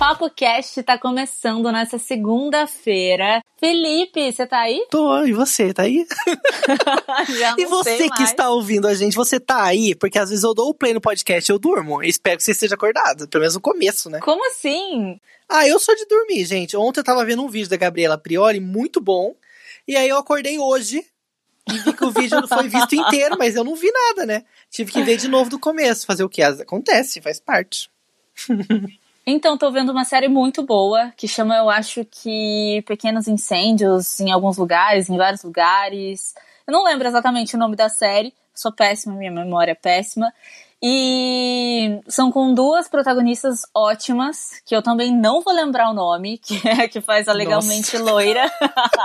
Papo Cast tá começando nessa segunda-feira. Felipe, você tá aí? Tô, e você, tá aí? E você que está ouvindo a gente, você tá aí? Porque às vezes eu dou o play no podcast e eu durmo. Espero que você esteja acordado, pelo menos no começo, né? Como assim? Ah, eu sou de dormir, gente. Ontem eu tava vendo um vídeo da Gabriela Prioli, muito bom. E aí eu acordei hoje e vi que o vídeo foi visto inteiro, mas eu não vi nada, né? Tive que ver de novo do começo. Fazer o que? Acontece, faz parte. Então, tô vendo uma série muito boa que chama, eu acho que Pequenos Incêndios em alguns lugares, em vários lugares. Eu não lembro exatamente o nome da série, sou péssima, minha memória é péssima. E são com duas protagonistas ótimas, que eu também não vou lembrar o nome, que é a que faz a legalmente Nossa. loira.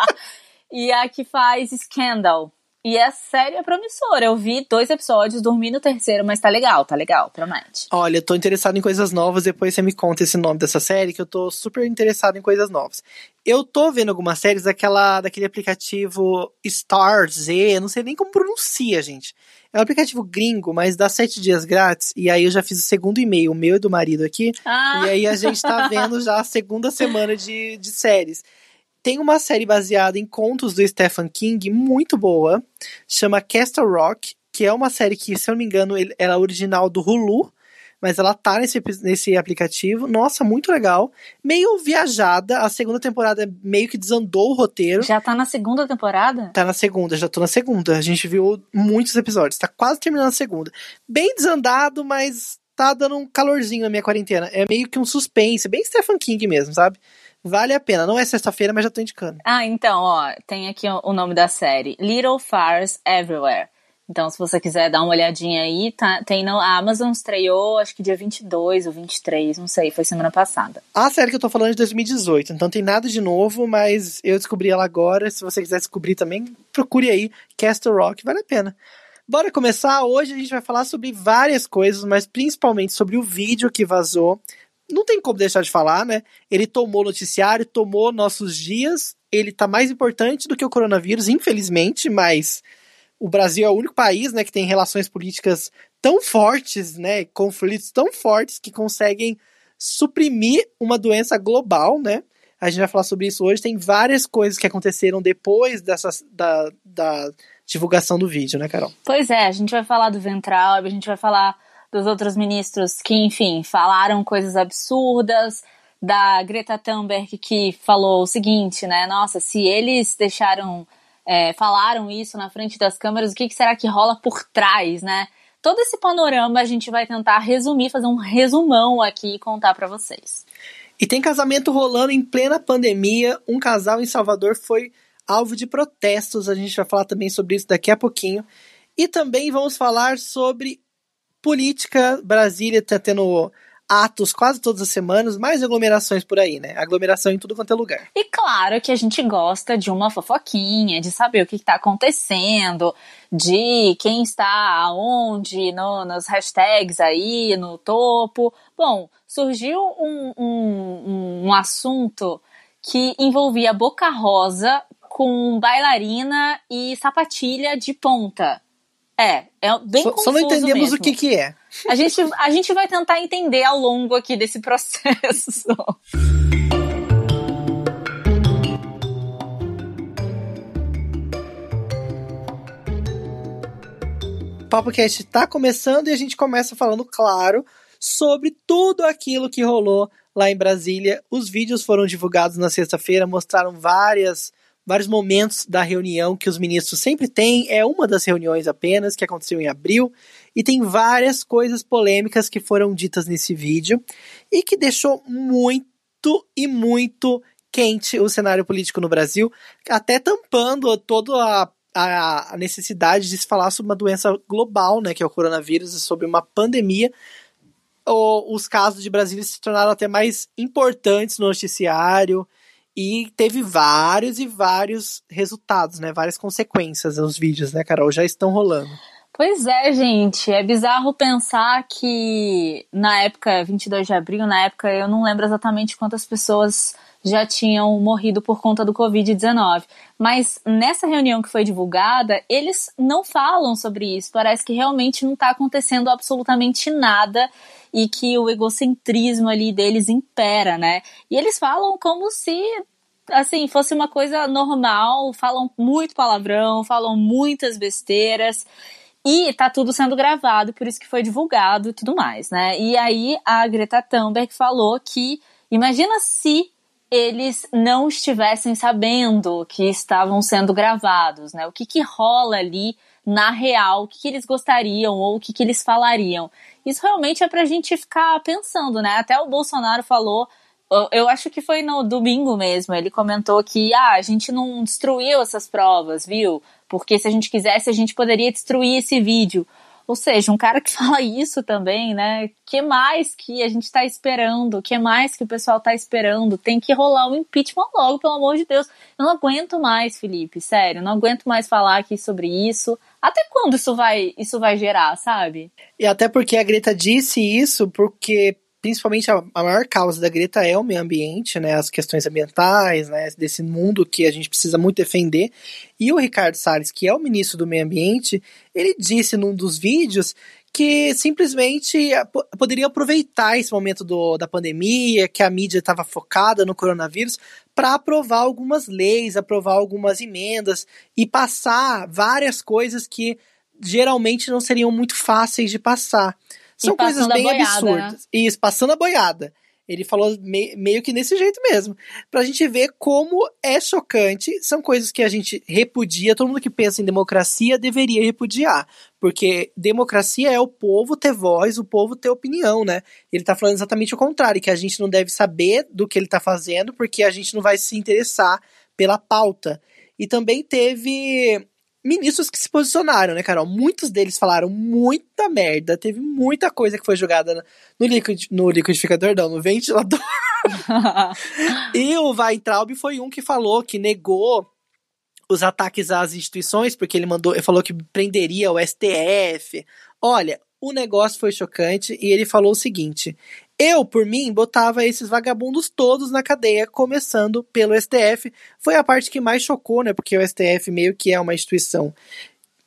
e a que faz Scandal. E a série é promissora. Eu vi dois episódios, dormi no terceiro, mas tá legal, tá legal, promete. Olha, eu tô interessado em coisas novas, depois você me conta esse nome dessa série, que eu tô super interessado em coisas novas. Eu tô vendo algumas séries daquela, daquele aplicativo Star Z, não sei nem como pronuncia, gente. É um aplicativo gringo, mas dá sete dias grátis. E aí eu já fiz o segundo e-mail, o meu e do marido aqui. Ah. E aí a gente tá vendo já a segunda semana de, de séries. Tem uma série baseada em contos do Stephen King muito boa, chama Castle Rock, que é uma série que, se eu não me engano, ela é original do Hulu, mas ela tá nesse, nesse aplicativo. Nossa, muito legal. Meio viajada, a segunda temporada meio que desandou o roteiro. Já tá na segunda temporada? Tá na segunda, já tô na segunda. A gente viu muitos episódios, tá quase terminando a segunda. Bem desandado, mas tá dando um calorzinho na minha quarentena. É meio que um suspense, bem Stephen King mesmo, sabe? Vale a pena. Não é sexta-feira, mas já tô indicando. Ah, então, ó, tem aqui o nome da série: Little Fires Everywhere. Então, se você quiser dar uma olhadinha aí, tá, tem na Amazon, estreou acho que dia 22 ou 23, não sei, foi semana passada. A série que eu tô falando é de 2018, então tem nada de novo, mas eu descobri ela agora. Se você quiser descobrir também, procure aí Castle Rock, vale a pena. Bora começar? Hoje a gente vai falar sobre várias coisas, mas principalmente sobre o vídeo que vazou não tem como deixar de falar, né? Ele tomou o noticiário, tomou nossos dias. Ele tá mais importante do que o coronavírus, infelizmente, mas o Brasil é o único país, né, que tem relações políticas tão fortes, né, conflitos tão fortes que conseguem suprimir uma doença global, né? A gente vai falar sobre isso hoje. Tem várias coisas que aconteceram depois dessa, da, da divulgação do vídeo, né, Carol? Pois é, a gente vai falar do Ventral, a gente vai falar dos outros ministros que, enfim, falaram coisas absurdas, da Greta Thunberg que falou o seguinte, né? Nossa, se eles deixaram, é, falaram isso na frente das câmeras, o que, que será que rola por trás, né? Todo esse panorama a gente vai tentar resumir, fazer um resumão aqui e contar para vocês. E tem casamento rolando em plena pandemia. Um casal em Salvador foi alvo de protestos. A gente vai falar também sobre isso daqui a pouquinho. E também vamos falar sobre política, Brasília tá tendo atos quase todas as semanas, mais aglomerações por aí, né? Aglomeração em tudo quanto é lugar. E claro que a gente gosta de uma fofoquinha, de saber o que está acontecendo, de quem está aonde, no, nos hashtags aí, no topo. Bom, surgiu um, um, um assunto que envolvia Boca Rosa com bailarina e sapatilha de ponta. É, é bem só, confuso Só não entendemos mesmo. o que que é. A gente, a gente vai tentar entender ao longo aqui desse processo. O está começando e a gente começa falando, claro, sobre tudo aquilo que rolou lá em Brasília. Os vídeos foram divulgados na sexta-feira, mostraram várias vários momentos da reunião que os ministros sempre têm. É uma das reuniões apenas, que aconteceu em abril, e tem várias coisas polêmicas que foram ditas nesse vídeo e que deixou muito e muito quente o cenário político no Brasil, até tampando toda a, a necessidade de se falar sobre uma doença global, né, que é o coronavírus, sobre uma pandemia. Os casos de Brasília se tornaram até mais importantes no noticiário e teve vários e vários resultados, né? Várias consequências nos vídeos, né, Carol? Já estão rolando. Pois é, gente. É bizarro pensar que na época, 22 de abril, na época, eu não lembro exatamente quantas pessoas já tinham morrido por conta do Covid-19. Mas nessa reunião que foi divulgada, eles não falam sobre isso. Parece que realmente não está acontecendo absolutamente nada e que o egocentrismo ali deles impera, né? E eles falam como se assim, fosse uma coisa normal, falam muito palavrão, falam muitas besteiras. E tá tudo sendo gravado, por isso que foi divulgado e tudo mais, né? E aí a Greta Thunberg falou que imagina se eles não estivessem sabendo que estavam sendo gravados, né? O que que rola ali na real, o que, que eles gostariam ou o que, que eles falariam. Isso realmente é pra gente ficar pensando, né? Até o Bolsonaro falou, eu acho que foi no domingo mesmo, ele comentou que ah, a gente não destruiu essas provas, viu? Porque se a gente quisesse, a gente poderia destruir esse vídeo. Ou seja, um cara que fala isso também, né? que mais que a gente está esperando? que mais que o pessoal está esperando? Tem que rolar o um impeachment logo, pelo amor de Deus. Eu não aguento mais, Felipe, sério, não aguento mais falar aqui sobre isso. Até quando isso vai, isso vai gerar, sabe? E até porque a Greta disse isso porque principalmente a, a, maior causa da Greta é o meio ambiente, né, as questões ambientais, né, desse mundo que a gente precisa muito defender. E o Ricardo Salles, que é o ministro do meio ambiente, ele disse num dos vídeos que simplesmente poderia aproveitar esse momento do, da pandemia, que a mídia estava focada no coronavírus, para aprovar algumas leis, aprovar algumas emendas e passar várias coisas que geralmente não seriam muito fáceis de passar. São coisas bem boiada, absurdas. Né? Isso, passando a boiada. Ele falou me, meio que desse jeito mesmo. Pra gente ver como é chocante. São coisas que a gente repudia. Todo mundo que pensa em democracia deveria repudiar. Porque democracia é o povo ter voz, o povo ter opinião, né? Ele tá falando exatamente o contrário, que a gente não deve saber do que ele tá fazendo, porque a gente não vai se interessar pela pauta. E também teve ministros que se posicionaram, né, Carol? Muitos deles falaram muita merda. Teve muita coisa que foi jogada no, liquid, no liquidificador, não, no ventilador. e o Weintraub foi um que falou que negou os ataques às instituições, porque ele mandou, ele falou que prenderia o STF. Olha, o negócio foi chocante e ele falou o seguinte: eu, por mim, botava esses vagabundos todos na cadeia, começando pelo STF. Foi a parte que mais chocou, né? Porque o STF meio que é uma instituição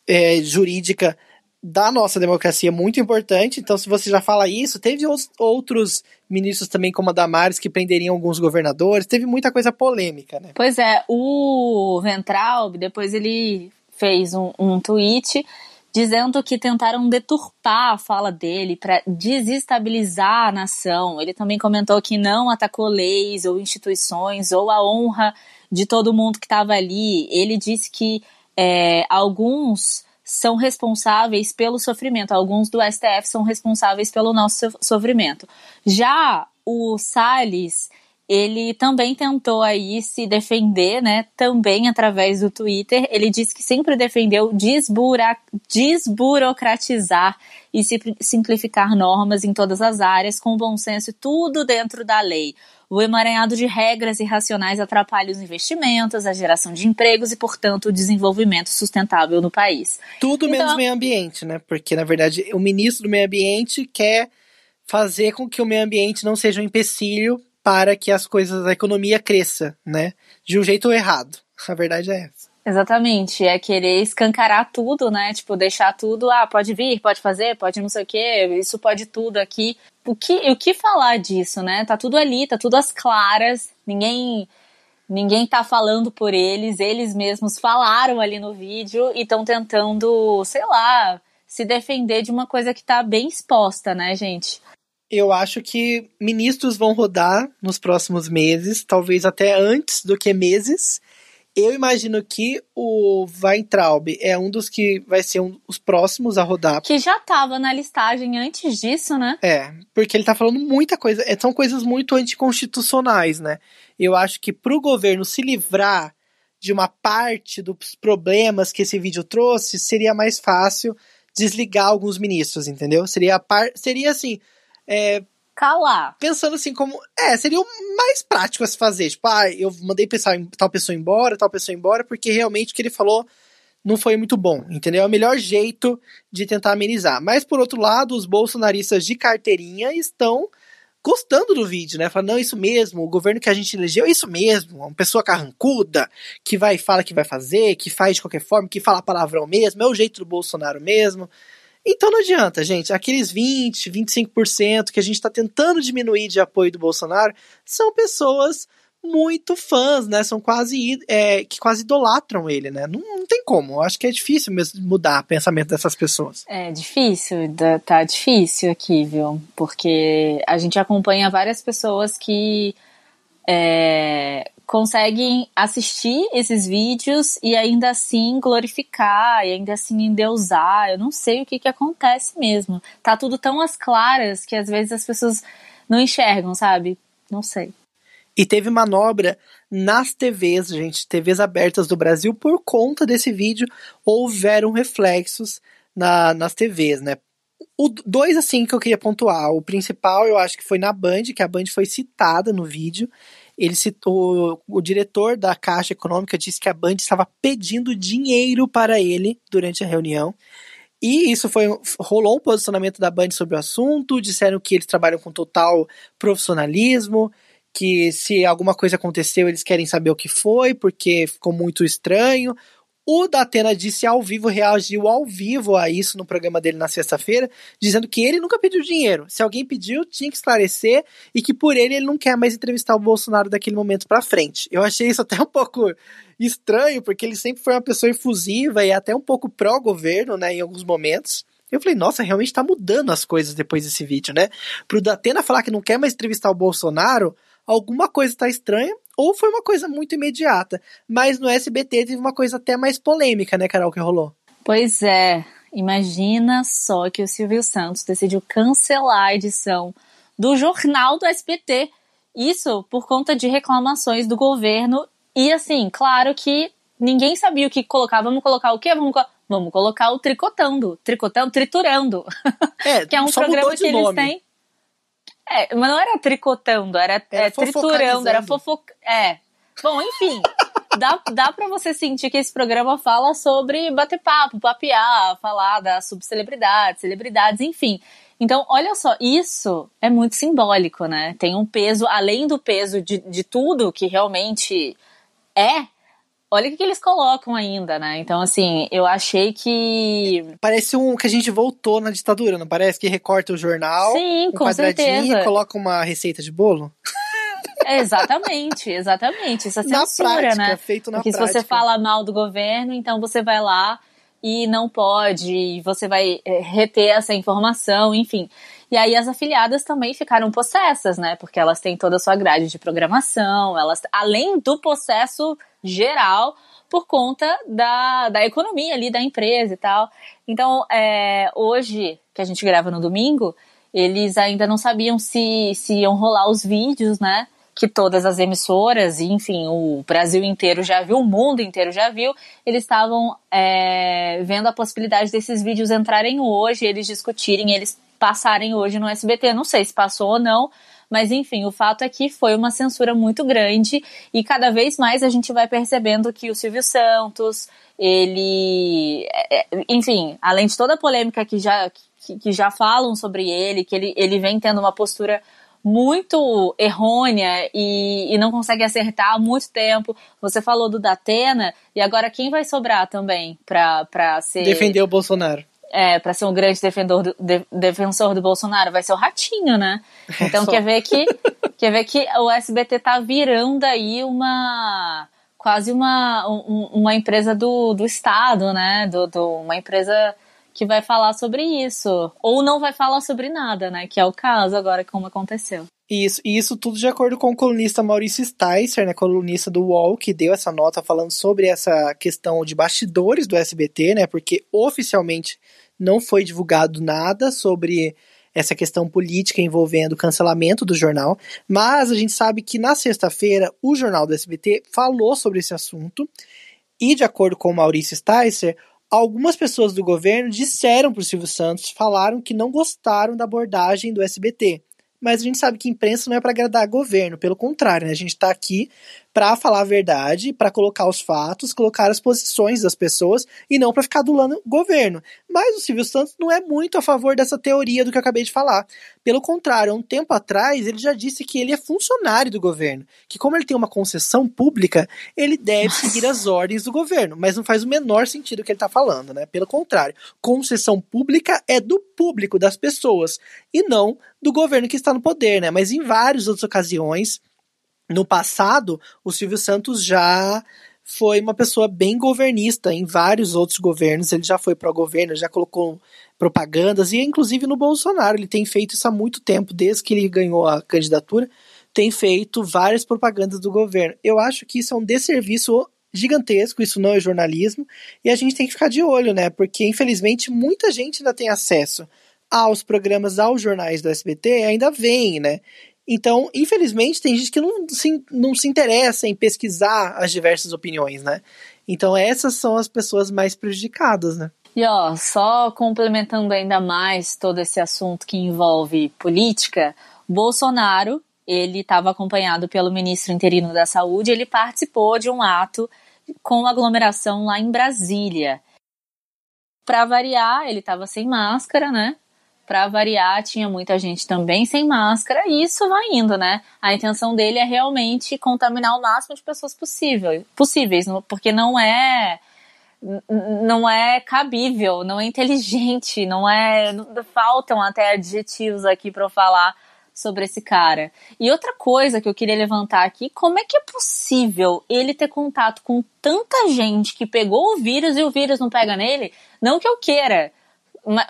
é, jurídica da nossa democracia muito importante. Então, se você já fala isso, teve outros ministros também, como a Damares, que prenderiam alguns governadores. Teve muita coisa polêmica, né? Pois é, o Ventralb, depois ele fez um, um tweet dizendo que tentaram deturpar a fala dele para desestabilizar a nação. Ele também comentou que não atacou leis ou instituições ou a honra de todo mundo que estava ali. Ele disse que é, alguns são responsáveis pelo sofrimento, alguns do STF são responsáveis pelo nosso sofrimento. Já o Salles ele também tentou aí se defender, né? Também através do Twitter. Ele disse que sempre defendeu desbura desburocratizar e simplificar normas em todas as áreas, com bom senso e tudo dentro da lei. O emaranhado de regras irracionais atrapalha os investimentos, a geração de empregos e, portanto, o desenvolvimento sustentável no país. Tudo então, menos meio ambiente, né? Porque, na verdade, o ministro do meio ambiente quer fazer com que o meio ambiente não seja um empecilho para que as coisas da economia cresça, né? De um jeito errado. A verdade é essa. Exatamente, é querer escancarar tudo, né? Tipo, deixar tudo, ah, pode vir, pode fazer, pode não sei o quê, isso pode tudo aqui. O que, o que falar disso, né? Tá tudo ali, tá tudo às claras, ninguém ninguém tá falando por eles, eles mesmos falaram ali no vídeo e estão tentando, sei lá, se defender de uma coisa que tá bem exposta, né, gente? Eu acho que ministros vão rodar nos próximos meses, talvez até antes do que meses. Eu imagino que o Weintraub é um dos que vai ser um, os próximos a rodar. Que já estava na listagem antes disso, né? É, porque ele tá falando muita coisa. É, são coisas muito anticonstitucionais, né? Eu acho que pro governo se livrar de uma parte dos problemas que esse vídeo trouxe, seria mais fácil desligar alguns ministros, entendeu? Seria, par... seria assim é, calar. Pensando assim como. É, seria o mais prático a se fazer. Tipo, ah, eu mandei pensar tal pessoa embora, tal pessoa embora, porque realmente o que ele falou não foi muito bom, entendeu? É o melhor jeito de tentar amenizar. Mas, por outro lado, os bolsonaristas de carteirinha estão gostando do vídeo, né? Falando, não, isso mesmo, o governo que a gente elegeu é isso mesmo, uma pessoa carrancuda, que vai fala que vai fazer, que faz de qualquer forma, que fala palavrão mesmo, é o jeito do Bolsonaro mesmo. Então não adianta, gente. Aqueles 20, 25% que a gente está tentando diminuir de apoio do Bolsonaro são pessoas muito fãs, né? São quase é, que quase idolatram ele, né? Não, não tem como. Eu acho que é difícil mesmo mudar o pensamento dessas pessoas. É difícil, tá difícil aqui, viu? Porque a gente acompanha várias pessoas que é, conseguem assistir esses vídeos e ainda assim glorificar, e ainda assim endeusar. Eu não sei o que, que acontece mesmo. Tá tudo tão às claras que às vezes as pessoas não enxergam, sabe? Não sei. E teve manobra nas TVs, gente, TVs abertas do Brasil, por conta desse vídeo, houveram reflexos na, nas TVs, né? O, dois, assim, que eu queria pontuar. O principal, eu acho que foi na Band, que a Band foi citada no vídeo. Ele citou, o diretor da Caixa Econômica disse que a Band estava pedindo dinheiro para ele durante a reunião. E isso foi rolou um posicionamento da Band sobre o assunto, disseram que eles trabalham com total profissionalismo, que se alguma coisa aconteceu, eles querem saber o que foi, porque ficou muito estranho. O Datena disse ao vivo, reagiu ao vivo a isso no programa dele na sexta-feira, dizendo que ele nunca pediu dinheiro. Se alguém pediu, tinha que esclarecer e que por ele ele não quer mais entrevistar o Bolsonaro daquele momento para frente. Eu achei isso até um pouco estranho, porque ele sempre foi uma pessoa efusiva e até um pouco pró-governo, né, em alguns momentos. Eu falei, nossa, realmente tá mudando as coisas depois desse vídeo, né? Pro Datena falar que não quer mais entrevistar o Bolsonaro, alguma coisa está estranha, ou foi uma coisa muito imediata. Mas no SBT teve uma coisa até mais polêmica, né, Carol, que rolou. Pois é. Imagina só que o Silvio Santos decidiu cancelar a edição do jornal do SBT. Isso por conta de reclamações do governo. E assim, claro que ninguém sabia o que colocar. Vamos colocar o quê? Vamos, vamos colocar o tricotando. Tricotando, triturando. É, que é um programa que eles têm. É, mas não era tricotando, era, era é, triturando, era fofoca. É. Bom, enfim. dá, dá pra você sentir que esse programa fala sobre bater papo, papear, falar das subcelebridades, celebridades, enfim. Então, olha só, isso é muito simbólico, né? Tem um peso, além do peso de, de tudo que realmente é, olha o que eles colocam ainda, né? Então, assim, eu achei que. Parece um que a gente voltou na ditadura, não parece? Que recorta o jornal, Sim, um com quadradinho certeza. e coloca uma receita de bolo? Exatamente, exatamente. Isso é censura, prática, né? Feito na Porque prática. se você fala mal do governo, então você vai lá e não pode, e você vai eh, reter essa informação, enfim. E aí as afiliadas também ficaram possessas, né? Porque elas têm toda a sua grade de programação, elas, além do processo geral, por conta da, da economia ali da empresa e tal. Então, é, hoje, que a gente grava no domingo, eles ainda não sabiam se, se iam rolar os vídeos, né? Que todas as emissoras, enfim, o Brasil inteiro já viu, o mundo inteiro já viu, eles estavam é, vendo a possibilidade desses vídeos entrarem hoje, eles discutirem, eles passarem hoje no SBT. Não sei se passou ou não, mas enfim, o fato é que foi uma censura muito grande e cada vez mais a gente vai percebendo que o Silvio Santos, ele. É, é, enfim, além de toda a polêmica que já, que, que já falam sobre ele, que ele, ele vem tendo uma postura muito errônea e, e, não consegue acertar há muito tempo. Você falou do Datena, e agora quem vai sobrar também para ser. Defender o Bolsonaro é, para ser um grande defensor do, de, defensor do Bolsonaro, vai ser o Ratinho, né? Então quer ver que quer ver que o SBT tá virando aí uma quase uma, um, uma empresa do, do Estado, né? Do, do, uma empresa que vai falar sobre isso. Ou não vai falar sobre nada, né? Que é o caso agora, como aconteceu. Isso, e isso tudo de acordo com o colunista Maurício Sticer, né, colunista do UOL, que deu essa nota falando sobre essa questão de bastidores do SBT, né, porque oficialmente não foi divulgado nada sobre essa questão política envolvendo o cancelamento do jornal, mas a gente sabe que na sexta-feira o jornal do SBT falou sobre esse assunto e, de acordo com Maurício Sticer, algumas pessoas do governo disseram para o Silvio Santos, falaram que não gostaram da abordagem do SBT mas a gente sabe que imprensa não é para agradar governo, pelo contrário, né? a gente está aqui para falar a verdade, para colocar os fatos, colocar as posições das pessoas e não para ficar adulando o governo. Mas o Silvio Santos não é muito a favor dessa teoria do que eu acabei de falar. Pelo contrário, um tempo atrás ele já disse que ele é funcionário do governo, que como ele tem uma concessão pública, ele deve seguir as ordens do governo, mas não faz o menor sentido o que ele está falando, né? Pelo contrário, concessão pública é do público, das pessoas, e não do governo que está no poder, né? Mas em várias outras ocasiões, no passado, o Silvio Santos já foi uma pessoa bem governista em vários outros governos. Ele já foi para o governo, já colocou propagandas, e inclusive no Bolsonaro. Ele tem feito isso há muito tempo, desde que ele ganhou a candidatura, tem feito várias propagandas do governo. Eu acho que isso é um desserviço gigantesco, isso não é jornalismo, e a gente tem que ficar de olho, né? Porque infelizmente muita gente ainda tem acesso aos programas, aos jornais do SBT, ainda vem, né? Então, infelizmente, tem gente que não se, não se interessa em pesquisar as diversas opiniões, né? Então, essas são as pessoas mais prejudicadas, né? E ó, só complementando ainda mais todo esse assunto que envolve política, Bolsonaro, ele estava acompanhado pelo ministro interino da Saúde, ele participou de um ato com aglomeração lá em Brasília. Para variar, ele estava sem máscara, né? Para variar, tinha muita gente também sem máscara, e isso vai indo, né? A intenção dele é realmente contaminar o máximo de pessoas possível, possíveis, porque não é não é cabível, não é inteligente, não é faltam até adjetivos aqui para falar sobre esse cara. E outra coisa que eu queria levantar aqui, como é que é possível ele ter contato com tanta gente que pegou o vírus e o vírus não pega nele? Não que eu queira,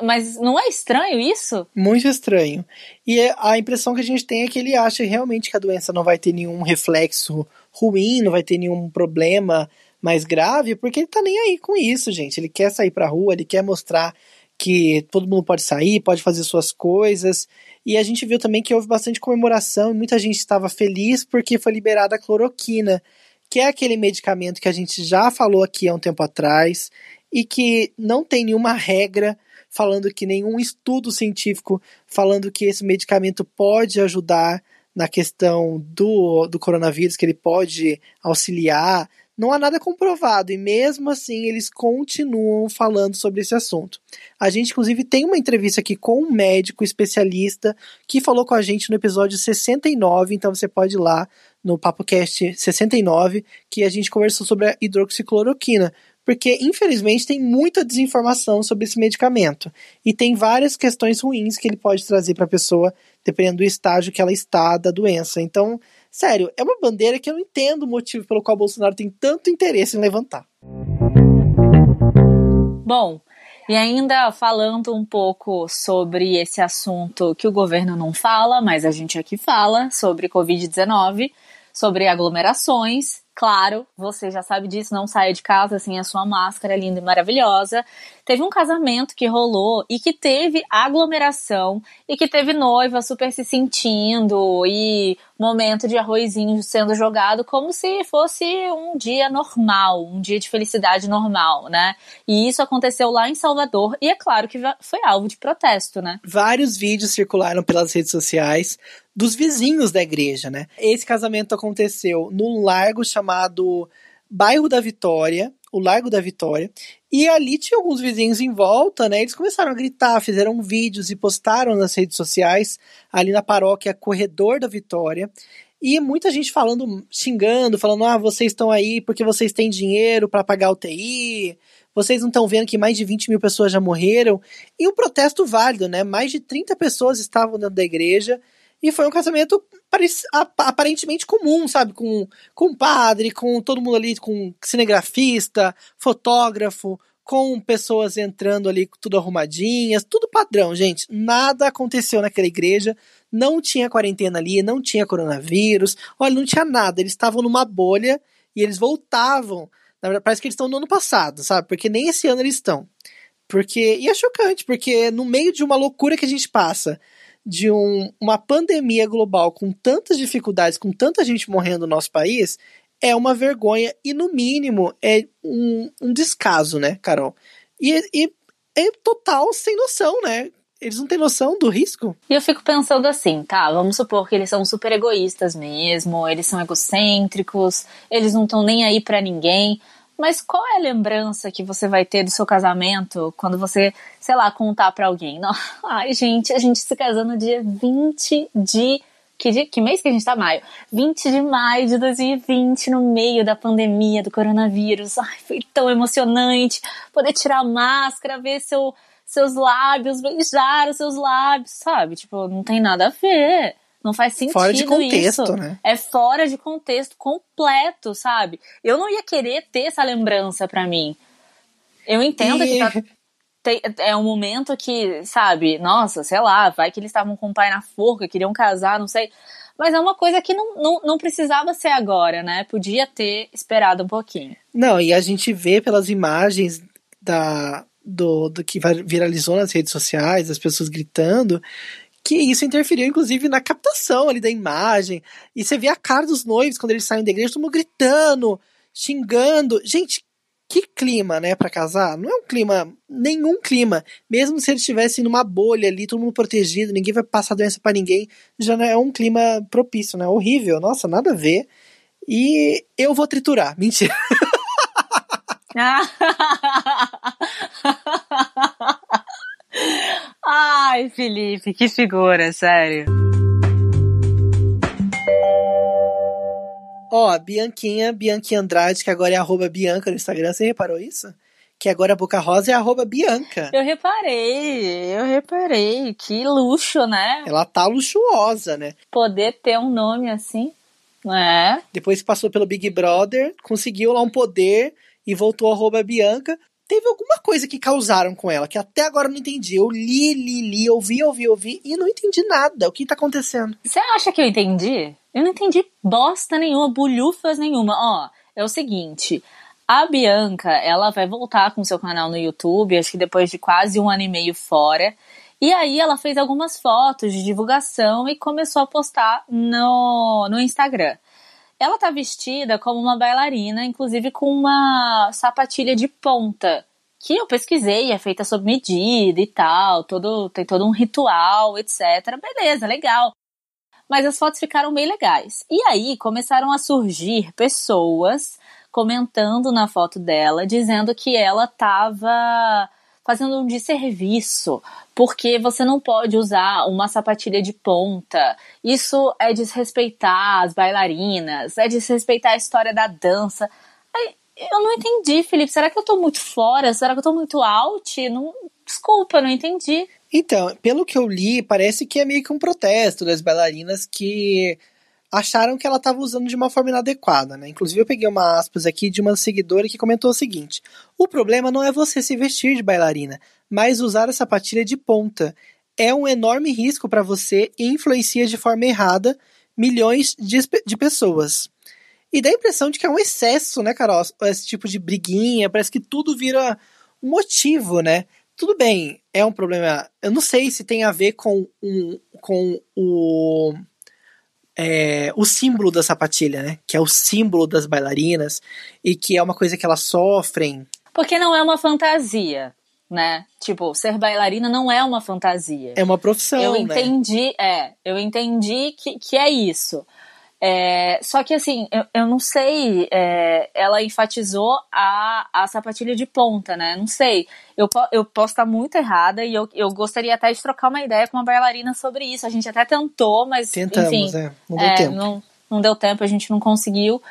mas não é estranho isso? Muito estranho. E é, a impressão que a gente tem é que ele acha realmente que a doença não vai ter nenhum reflexo ruim, não vai ter nenhum problema mais grave, porque ele tá nem aí com isso, gente. Ele quer sair pra rua, ele quer mostrar que todo mundo pode sair, pode fazer suas coisas. E a gente viu também que houve bastante comemoração, muita gente estava feliz porque foi liberada a cloroquina, que é aquele medicamento que a gente já falou aqui há um tempo atrás e que não tem nenhuma regra falando que nenhum estudo científico falando que esse medicamento pode ajudar na questão do, do coronavírus, que ele pode auxiliar. Não há nada comprovado e mesmo assim eles continuam falando sobre esse assunto. A gente, inclusive, tem uma entrevista aqui com um médico especialista que falou com a gente no episódio 69, então você pode ir lá no PapoCast 69, que a gente conversou sobre a hidroxicloroquina porque infelizmente tem muita desinformação sobre esse medicamento e tem várias questões ruins que ele pode trazer para a pessoa, dependendo do estágio que ela está da doença. Então, sério, é uma bandeira que eu não entendo o motivo pelo qual Bolsonaro tem tanto interesse em levantar. Bom, e ainda falando um pouco sobre esse assunto que o governo não fala, mas a gente aqui fala, sobre Covid-19, sobre aglomerações, Claro, você já sabe disso, não saia de casa sem a sua máscara linda e maravilhosa. Teve um casamento que rolou e que teve aglomeração e que teve noiva super se sentindo e momento de arrozinho sendo jogado como se fosse um dia normal, um dia de felicidade normal, né? E isso aconteceu lá em Salvador e é claro que foi alvo de protesto, né? Vários vídeos circularam pelas redes sociais dos vizinhos da igreja, né? Esse casamento aconteceu num largo chamado Bairro da Vitória, o Largo da Vitória, e ali tinha alguns vizinhos em volta, né? Eles começaram a gritar, fizeram vídeos e postaram nas redes sociais, ali na paróquia Corredor da Vitória. E muita gente falando, xingando, falando: ah, vocês estão aí porque vocês têm dinheiro para pagar o TI, vocês não estão vendo que mais de 20 mil pessoas já morreram. E um protesto válido, né? Mais de 30 pessoas estavam dentro da igreja e foi um casamento aparentemente comum, sabe? Com, com padre, com todo mundo ali, com cinegrafista, fotógrafo, com pessoas entrando ali tudo arrumadinhas, tudo padrão, gente. Nada aconteceu naquela igreja, não tinha quarentena ali, não tinha coronavírus, olha, não tinha nada. Eles estavam numa bolha e eles voltavam. Na verdade, parece que eles estão no ano passado, sabe? Porque nem esse ano eles estão. Porque, e é chocante, porque no meio de uma loucura que a gente passa, de um, uma pandemia global com tantas dificuldades, com tanta gente morrendo no nosso país, é uma vergonha e, no mínimo, é um, um descaso, né, Carol? E, e é total sem noção, né? eles não têm noção do risco. E eu fico pensando assim, tá, vamos supor que eles são super egoístas mesmo, eles são egocêntricos, eles não estão nem aí para ninguém. Mas qual é a lembrança que você vai ter do seu casamento quando você, sei lá, contar para alguém? Não, ai, gente, a gente se casou no dia 20 de. Que, dia, que mês que a gente tá? Maio. 20 de maio de 2020, no meio da pandemia do coronavírus. Ai, foi tão emocionante poder tirar a máscara, ver seu, seus lábios, beijar os seus lábios, sabe? Tipo, não tem nada a ver. Não faz sentido Fora de contexto, isso. né? É fora de contexto completo, sabe? Eu não ia querer ter essa lembrança para mim. Eu entendo E- que tá, tem- é um momento que, sabe, nossa, sei lá, vai que eles estavam com o pai na forca, queriam casar, não sei. Mas é uma coisa que não, não, não precisava ser agora, né? Podia ter esperado um pouquinho. Não, e a gente vê pelas imagens da, do, do que viralizou nas redes sociais, as pessoas gritando, que isso interferiu, inclusive, na captação ali da imagem. E você vê a cara dos noivos quando eles saem da igreja, todo mundo gritando, xingando. Gente, que clima, né, pra casar? Não é um clima, nenhum clima. Mesmo se eles estivessem numa bolha ali, todo mundo protegido, ninguém vai passar doença pra ninguém, já não é um clima propício, né? Horrível, nossa, nada a ver. E eu vou triturar, mentira. Ai, Felipe, que figura, sério. Ó, a Bianquinha, Bianquinha Andrade, que agora é arroba Bianca no Instagram, você reparou isso? Que agora a Boca Rosa é arroba Bianca. Eu reparei, eu reparei. Que luxo, né? Ela tá luxuosa, né? Poder ter um nome assim. É. Depois que passou pelo Big Brother, conseguiu lá um poder e voltou arroba Bianca. Teve alguma coisa que causaram com ela, que até agora eu não entendi. Eu li, li, li, ouvi, ouvi, ouvi e não entendi nada. O que tá acontecendo? Você acha que eu entendi? Eu não entendi bosta nenhuma, bulhufas nenhuma. Ó, é o seguinte. A Bianca, ela vai voltar com seu canal no YouTube, acho que depois de quase um ano e meio fora. E aí ela fez algumas fotos de divulgação e começou a postar no, no Instagram. Ela tá vestida como uma bailarina, inclusive com uma sapatilha de ponta, que eu pesquisei, é feita sob medida e tal, todo, tem todo um ritual, etc. Beleza, legal. Mas as fotos ficaram bem legais. E aí começaram a surgir pessoas comentando na foto dela, dizendo que ela tava fazendo um desserviço, porque você não pode usar uma sapatilha de ponta. Isso é desrespeitar as bailarinas, é desrespeitar a história da dança. Eu não entendi, Felipe. Será que eu tô muito fora? Será que eu tô muito out? Não, desculpa, não entendi. Então, pelo que eu li, parece que é meio que um protesto das bailarinas que acharam que ela estava usando de uma forma inadequada, né? Inclusive eu peguei uma aspas aqui de uma seguidora que comentou o seguinte: "O problema não é você se vestir de bailarina, mas usar a sapatilha de ponta. É um enorme risco para você e influencia de forma errada milhões de, de pessoas." E dá a impressão de que é um excesso, né, Carol? Esse tipo de briguinha, parece que tudo vira um motivo, né? Tudo bem, é um problema. Eu não sei se tem a ver com, um, com o é, o símbolo da sapatilha, né? Que é o símbolo das bailarinas e que é uma coisa que elas sofrem. Porque não é uma fantasia, né? Tipo, ser bailarina não é uma fantasia. É uma profissão, eu né? entendi, é, eu entendi que, que é isso. É, só que assim, eu, eu não sei, é, ela enfatizou a, a sapatilha de ponta, né? Não sei. Eu, eu posso estar muito errada e eu, eu gostaria até de trocar uma ideia com uma bailarina sobre isso. A gente até tentou, mas Tentamos, enfim, é. Não deu é, tempo. Não, não deu tempo, a gente não conseguiu.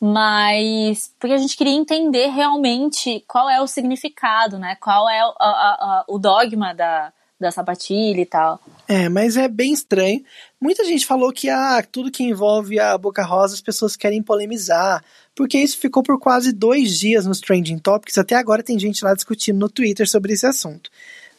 Mas porque a gente queria entender realmente qual é o significado, né? Qual é o, a- a- a- o dogma da, da sapatilha e tal. É, mas é bem estranho. Muita gente falou que ah, tudo que envolve a Boca Rosa as pessoas querem polemizar, porque isso ficou por quase dois dias nos Trending Topics. Até agora tem gente lá discutindo no Twitter sobre esse assunto.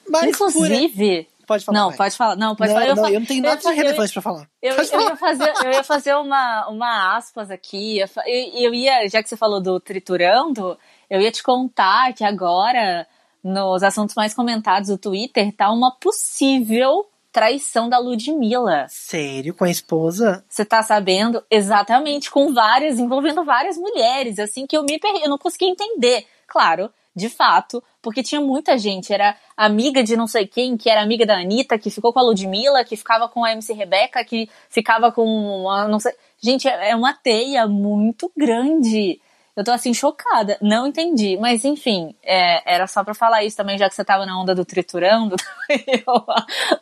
Mas por- Inclusive. pode falar. Não, vai. pode falar. Não, pode não, falar. Eu, não, eu não tenho nada de relevante pra falar. Eu, eu falar. ia fazer, eu ia fazer uma, uma aspas aqui. Eu, eu ia, já que você falou do triturando, eu ia te contar que agora, nos assuntos mais comentados do Twitter, tá uma possível traição da Ludmilla. Sério, com a esposa? Você tá sabendo? Exatamente, com várias, envolvendo várias mulheres, assim, que eu me perdi, eu não consegui entender. Claro de fato, porque tinha muita gente. Era amiga de não sei quem, que era amiga da Anitta, que ficou com a Ludmilla, que ficava com a MC Rebeca, que ficava com a não sei. Gente, é, é uma teia muito grande. Eu tô assim chocada, não entendi, mas enfim, é, era só para falar isso também, já que você tava na onda do triturando, eu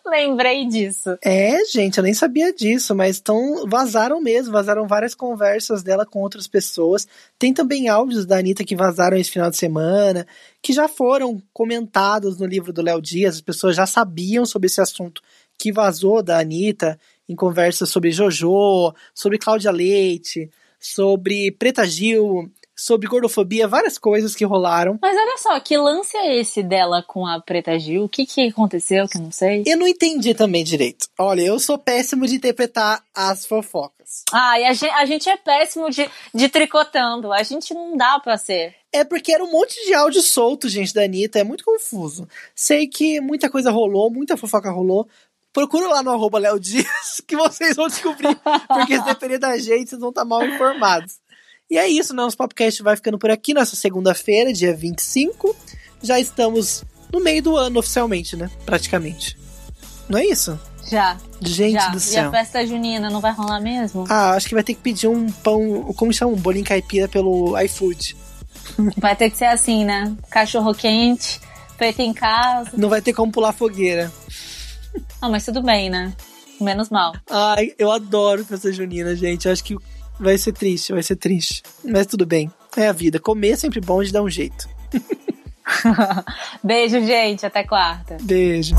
lembrei disso. É, gente, eu nem sabia disso, mas tão, vazaram mesmo, vazaram várias conversas dela com outras pessoas. Tem também áudios da Anitta que vazaram esse final de semana, que já foram comentados no livro do Léo Dias, as pessoas já sabiam sobre esse assunto que vazou da Anitta em conversas sobre Jojo, sobre Cláudia Leite, sobre Preta Gil, sobre gordofobia, várias coisas que rolaram. Mas olha só, que lance é esse dela com a Preta Gil? O que, que aconteceu que eu não sei? Eu não entendi também direito. Olha, eu sou péssimo de interpretar as fofocas. Ah, e a gente, a gente é péssimo de, de tricotando. A gente não dá pra ser. É porque era um monte de áudio solto, gente, da Anitta. É muito confuso. Sei que muita coisa rolou, muita fofoca rolou. Procura lá no arroba Léo Dias que vocês vão descobrir. Porque se depender da gente, vocês vão estar mal informados. E é isso, nosso podcast vai ficando por aqui nessa segunda-feira, dia 25. Já estamos no meio do ano oficialmente, né? Praticamente. Não é isso? Já. Gente já. do céu. E a festa junina não vai rolar mesmo? Ah, acho que vai ter que pedir um pão, como chama? Um bolinho caipira pelo iFood. Vai ter que ser assim, né? Cachorro quente, feito em casa. Não vai ter como pular fogueira. Ah, mas tudo bem, né? Menos mal. Ai, eu adoro festa junina, gente. Eu acho que vai ser triste, vai ser triste. Mas tudo bem. É a vida. Comer é sempre bom de dar um jeito. Beijo, gente. Até quarta. Beijo.